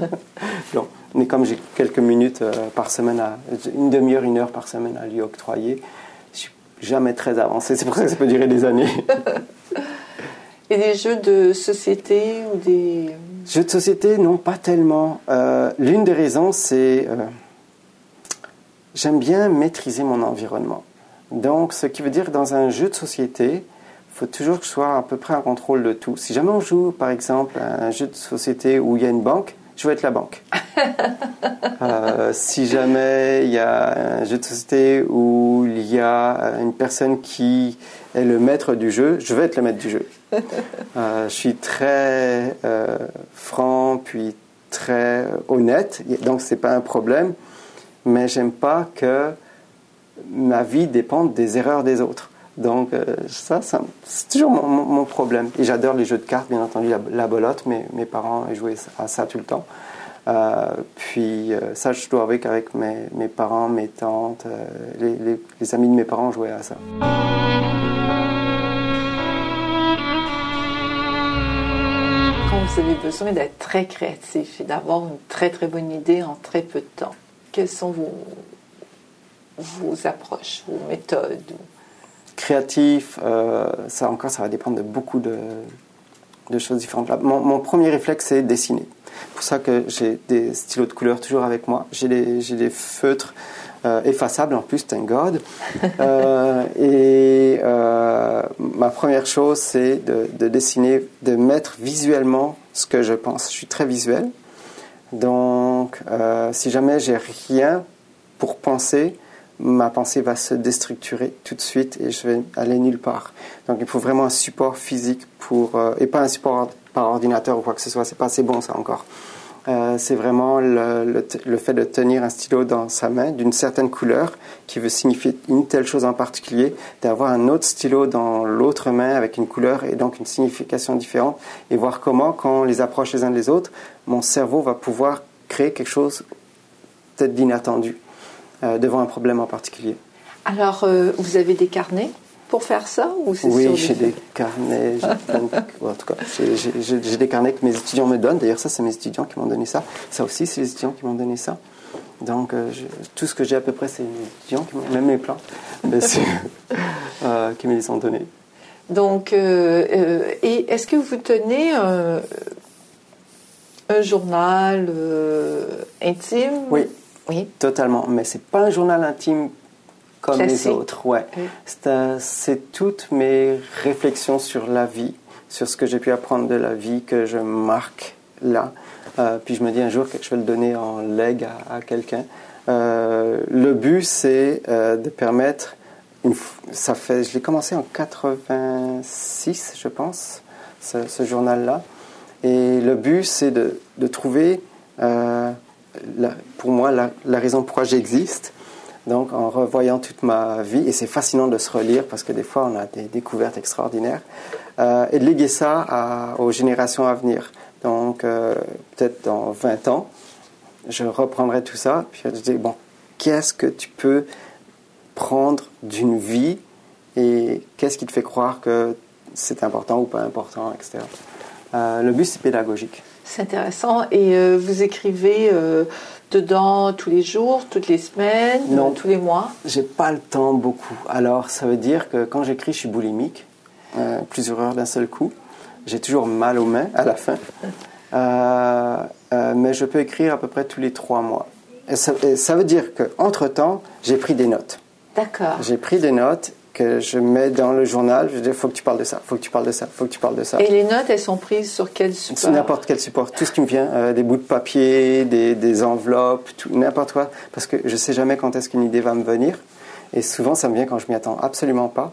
Speaker 2: long. Mais comme j'ai quelques minutes par semaine, à, une demi-heure, une heure par semaine à lui octroyer, je suis jamais très avancé. C'est pour ça que ça peut durer des années.
Speaker 1: Et des jeux de société ou des...
Speaker 2: Jeux de société, non, pas tellement. Euh, l'une des raisons, c'est... Euh, j'aime bien maîtriser mon environnement. Donc, ce qui veut dire que dans un jeu de société, il faut toujours que je sois à peu près en contrôle de tout. Si jamais on joue, par exemple, à un jeu de société où il y a une banque, je veux être la banque. euh, si jamais il y a un jeu de société où il y a une personne qui est le maître du jeu, je veux être le maître du jeu. Euh, je suis très euh, franc, puis très honnête, donc c'est pas un problème. Mais j'aime pas que ma vie dépende des erreurs des autres. Donc euh, ça, c'est toujours mon, problème. Et j'adore les jeux de cartes, bien entendu, la, la bolotte. Mes, mes parents jouaient à ça tout le temps. puis ça, je dois avouer qu'avec mes, parents, mes tantes, les, les, amis de mes parents jouaient à ça.
Speaker 1: vous avez besoin d'être très créatif et d'avoir une très très bonne idée en très peu de temps. Quelles sont vos, vos approches, vos méthodes
Speaker 2: Créatif, euh, ça encore, ça va dépendre de beaucoup de, de choses différentes. Mon, premier réflexe, c'est dessiner. C'est pour ça que j'ai des stylos de couleur toujours avec moi. J'ai des, feutres euh, effaçable en plus, thank God. Euh, et ma première chose, c'est de, dessiner, de mettre visuellement ce que je pense. Je suis très visuel. Donc, si jamais j'ai rien pour penser, ma pensée va se déstructurer tout de suite et je vais aller nulle part. Donc, il faut vraiment un support physique pour, et pas un support par ordinateur ou quoi que ce soit. C'est pas assez bon ça encore. Euh, c'est vraiment le, fait de tenir un stylo dans sa main d'une certaine couleur qui veut signifier une telle chose en particulier, d'avoir un autre stylo dans l'autre main avec une couleur et donc une signification différente et voir comment, quand on les approche les uns des autres, mon cerveau va pouvoir créer quelque chose peut-être d'inattendu euh, devant un problème en particulier.
Speaker 1: Alors, euh, vous avez des carnets pour faire ça ou
Speaker 2: Oui, j'ai des carnets. en tout cas, j'ai des carnets que mes étudiants me donnent. D'ailleurs, ça, c'est mes étudiants qui m'ont donné ça. Ça aussi, c'est les étudiants qui m'ont donné ça. Donc, tout ce que j'ai à peu près, c'est mes étudiants, même mes plans, qui me les ont donnés.
Speaker 1: Donc, et est-ce que vous tenez un, journal intime?
Speaker 2: Oui. Oui. Totalement. Mais c'est pas un journal intime comme les autres. Ouais. C'est toutes mes réflexions sur la vie, sur ce que j'ai pu apprendre de la vie que je marque là. Euh, puis je me dis un jour que je vais le donner en leg à, quelqu'un. Euh, le but, c'est euh, de permettre. Une, ça fait, je l'ai commencé en 86, je pense, ce, journal-là. Et le but, c'est de, de, trouver, pour moi, la, la raison pourquoi j'existe donc, en revoyant toute ma vie, et c'est fascinant de se relire parce que des fois, on a des découvertes extraordinaires, euh, et de léguer ça aux générations à venir. Donc, euh, peut-être dans 20 ans, je reprendrai tout ça, puis je dis, bon, qu'est-ce que tu peux prendre d'une vie et qu'est-ce qui te fait croire que c'est important ou pas important, etc. Euh, le but, c'est pédagogique.
Speaker 1: C'est intéressant. Et vous écrivez dedans tous les jours, toutes les semaines, non, tous les mois?
Speaker 2: J'ai pas le temps beaucoup. Alors, ça veut dire que quand j'écris, je suis boulimique, euh, plusieurs heures d'un seul coup. J'ai toujours mal aux mains à la fin. Euh, euh, mais je peux écrire à peu près tous les trois mois. Et ça, et ça veut dire qu'entre-temps, j'ai pris des notes.
Speaker 1: D'accord.
Speaker 2: J'ai pris des notes que je mets dans le journal. Je dis, faut que tu parles de ça, faut que tu parles de ça, faut que tu parles de ça.
Speaker 1: Et les notes, elles sont prises sur quel support Sur
Speaker 2: n'importe quel support, tout ce qui me vient, euh, des bouts de papier, des, des enveloppes, n'importe quoi, parce que je sais jamais quand est-ce qu'une idée va me venir. Et souvent, ça me vient quand je m'y attends absolument pas.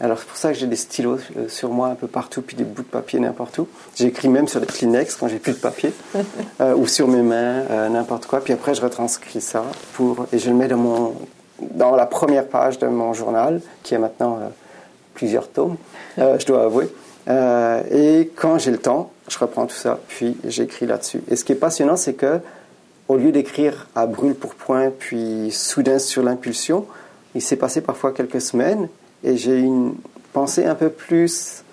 Speaker 2: Alors c'est pour ça que j'ai des stylos euh, sur moi un peu partout, puis des bouts de papier n'importe où. J'écris même sur des Kleenex quand j'ai plus de papier, euh, ou sur mes mains, n'importe quoi. Puis après, je retranscris ça pour et je le mets dans mon dans la première page de mon journal, qui est maintenant euh, plusieurs tomes, euh, je dois avouer. Euh, et quand j'ai le temps, je reprends tout ça, puis j'écris là-dessus. Et ce qui est passionnant, c'est que au lieu d'écrire à brûle pour point, puis soudain sur l'impulsion, il s'est passé parfois quelques semaines et j'ai une pensée un peu plus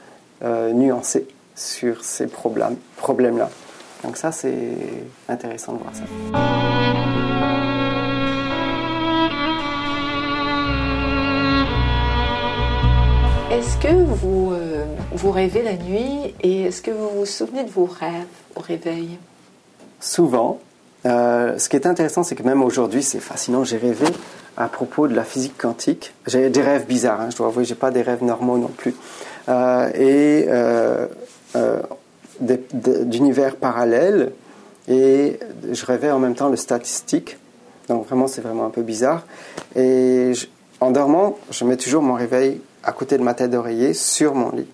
Speaker 2: nuancée sur ces problèmes, problèmes-là. Donc ça, c'est intéressant de voir ça.
Speaker 1: Que vous, euh, vous rêvez la nuit et est-ce que vous vous souvenez de vos rêves au réveil?
Speaker 2: Souvent. Euh, ce qui est intéressant, c'est que même aujourd'hui, c'est fascinant. J'ai rêvé à propos de la physique quantique. J'ai des rêves bizarres, hein, je dois avouer, j'ai pas des rêves normaux non plus. Euh, et d'univers parallèles. Et je rêvais en même temps de statistiques. Donc vraiment, c'est vraiment un peu bizarre. Et en dormant, je mets toujours mon réveil à côté de ma tête d'oreiller sur mon lit.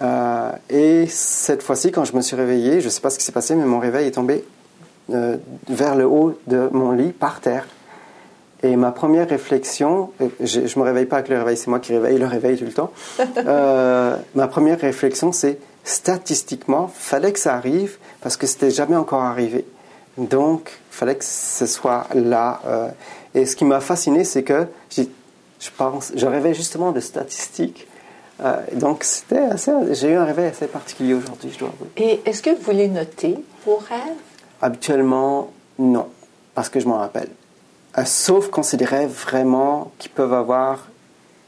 Speaker 2: Euh, et cette fois-ci, quand je me suis réveillé, je ne sais pas ce qui s'est passé, mais mon réveil est tombé euh, vers le haut de mon lit, par terre. Et ma première réflexion, euh, je ne me réveille pas avec le réveil, c'est moi qui réveille le réveil tout le temps. ma première réflexion, c'est statistiquement, fallait que ça arrive parce que c'était jamais encore arrivé. Donc, il fallait que ce soit là. et ce qui m'a fasciné, c'est que je pense, je rêvais justement de statistiques. Euh, donc, c'était assez, j'ai eu un réveil assez particulier aujourd'hui, je dois avouer.
Speaker 1: Et est-ce que vous les notez, vos rêves?
Speaker 2: Habituellement, non, parce que je m'en rappelle. Euh, sauf quand c'est des rêves vraiment qui peuvent avoir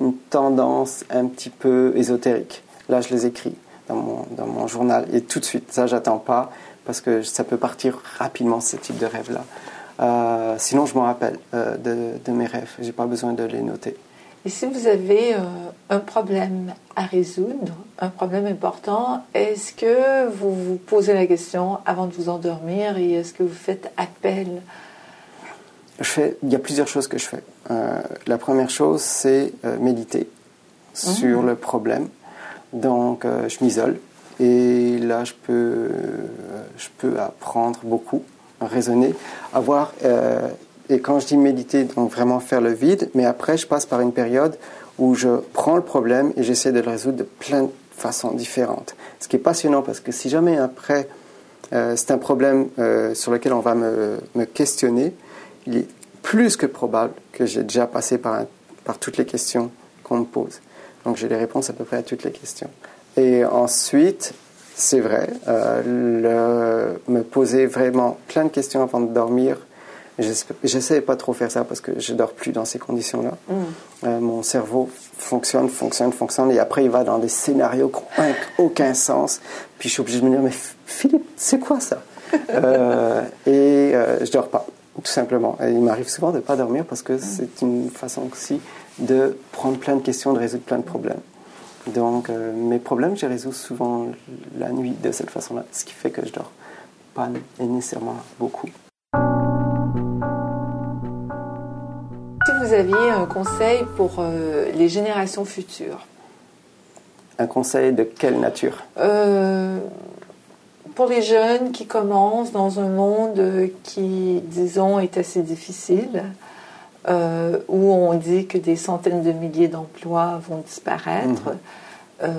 Speaker 2: une tendance un petit peu ésotérique. Là, je les écris dans mon, dans mon journal et tout de suite. Ça, j'attends pas parce que ça peut partir rapidement, ce type de rêve-là. Euh, sinon, je m'en rappelle euh, de, de, mes rêves. J'ai pas besoin de les noter.
Speaker 1: Et si vous avez euh, un problème à résoudre, un problème important, est-ce que vous vous posez la question avant de vous endormir et est-ce que vous faites appel?
Speaker 2: Je fais, Il y a plusieurs choses que je fais. la première chose, c'est méditer sur mmh. le problème. Donc, je m'isole et là, je peux, je peux apprendre beaucoup raisonner, avoir, euh, et quand je dis méditer, donc vraiment faire le vide, mais après je passe par une période où je prends le problème et j'essaie de le résoudre de plein de façons différentes. Ce qui est passionnant parce que si jamais après euh, c'est un problème euh, sur lequel on va me, me, questionner, il est plus que probable que j'ai déjà passé par, par toutes les questions qu'on me pose. Donc j'ai les réponses à peu près à toutes les questions. Et ensuite, c'est vrai. Euh, me poser vraiment plein de questions avant de dormir J'essaie pas trop faire ça parce que je dors plus dans ces conditions-là. Mm. Euh, mon cerveau fonctionne, fonctionne, fonctionne, et après il va dans des scénarios qui n'ont aucun sens. Puis je suis obligé de me dire, mais Philippe, c'est quoi ça? Euh, Et euh, je dors pas, tout simplement. Et il m'arrive souvent de pas dormir parce que c'est une façon aussi de prendre plein de questions, de résoudre plein de problèmes. Donc mes problèmes, je les résous souvent la nuit de cette façon-là, ce qui fait que je dors pas nécessairement beaucoup.
Speaker 1: Si vous aviez un conseil pour euh, les générations futures?
Speaker 2: Un conseil de quelle nature?
Speaker 1: Euh, Pour les jeunes qui commencent dans un monde qui, disons, est assez difficile, euh, où on dit que des centaines de milliers d'emplois vont disparaître, mhm.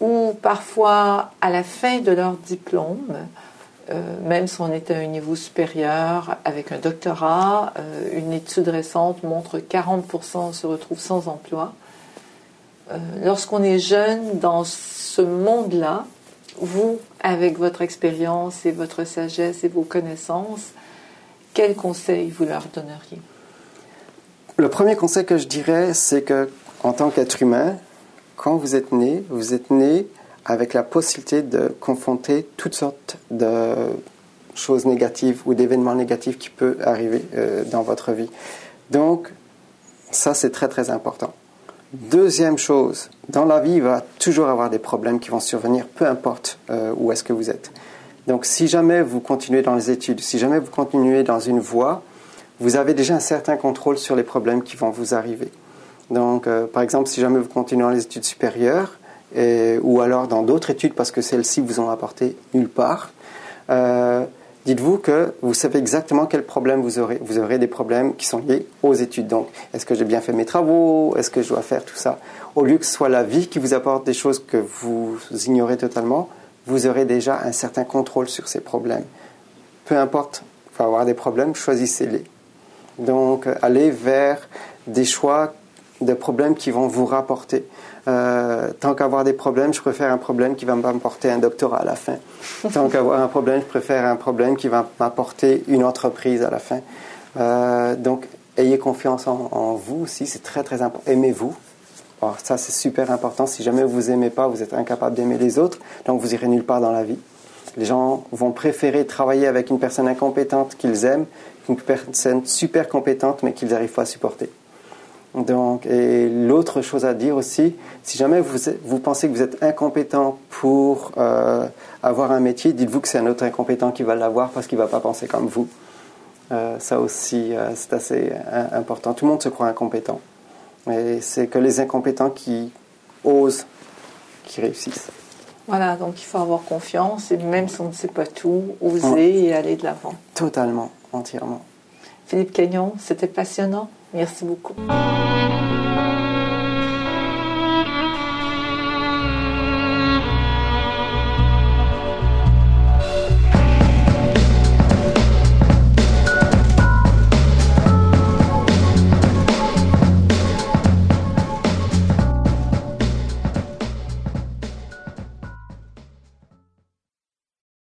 Speaker 1: ou parfois à la fin de leur diplôme, euh, même si on est à un niveau supérieur avec un doctorat, euh, une étude récente montre que 40% se retrouvent sans emploi. Euh, lorsqu'on est jeune dans ce monde-là, vous, avec votre expérience et votre sagesse et vos connaissances, quels conseils vous leur donneriez?
Speaker 2: Le premier conseil que je dirais, c'est que en tant qu'être humain, quand vous êtes né, vous êtes né avec la possibilité de confronter toutes sortes de choses négatives ou d'événements négatifs qui peuvent arriver euh, dans votre vie. Donc, ça, c'est très, très important. Deuxième chose, dans la vie, il va toujours avoir des problèmes qui vont survenir, peu importe euh, où est-ce que vous êtes. Donc, si jamais vous continuez dans les études, si jamais vous continuez dans une voie, vous avez déjà un certain contrôle sur les problèmes qui vont vous arriver. Donc, euh, par exemple, si jamais vous continuez dans les études supérieures, ou alors dans d'autres études parce que celles-ci vous ont apporté nulle part. Euh, dites-vous que vous savez exactement quels problèmes vous aurez. Vous aurez des problèmes qui sont liés aux études. Donc, est-ce que j'ai bien fait mes travaux? Est-ce que je dois faire tout ça? Au lieu que ce soit la vie qui vous apporte des choses que vous ignorez totalement, vous aurez déjà un certain contrôle sur ces problèmes. Peu importe, il faut avoir des problèmes, choisissez-les. Donc, allez vers des choix de problèmes qui vont vous rapporter. Euh, tant qu'avoir des problèmes, je préfère un problème qui va m'apporter un doctorat à la fin. tant qu'avoir un problème, je préfère un problème qui va m'apporter une entreprise à la fin. Euh, donc, ayez confiance en, vous aussi, c'est très très important. Aimez-vous. ça, c'est super important. Si jamais vous aimez pas, vous êtes incapable d'aimer les autres, donc vous irez nulle part dans la vie. Les gens vont préférer travailler avec une personne incompétente qu'ils aiment qu'une personne super compétente mais qu'ils n'arrivent pas à supporter. Donc, et l'autre chose à dire aussi, si jamais vous, vous pensez que vous êtes incompétent pour euh, avoir un métier, dites-vous que c'est un autre incompétent qui va l'avoir parce qu'il ne va pas penser comme vous. Euh, ça aussi, euh, c'est assez important. Tout le monde se croit incompétent. Et c'est que les incompétents qui osent, qui réussissent.
Speaker 1: Voilà, donc il faut avoir confiance et même si on ne sait pas tout, oser et aller de l'avant.
Speaker 2: Totalement, entièrement.
Speaker 1: Philippe Cagnon, c'était passionnant. Merci beaucoup.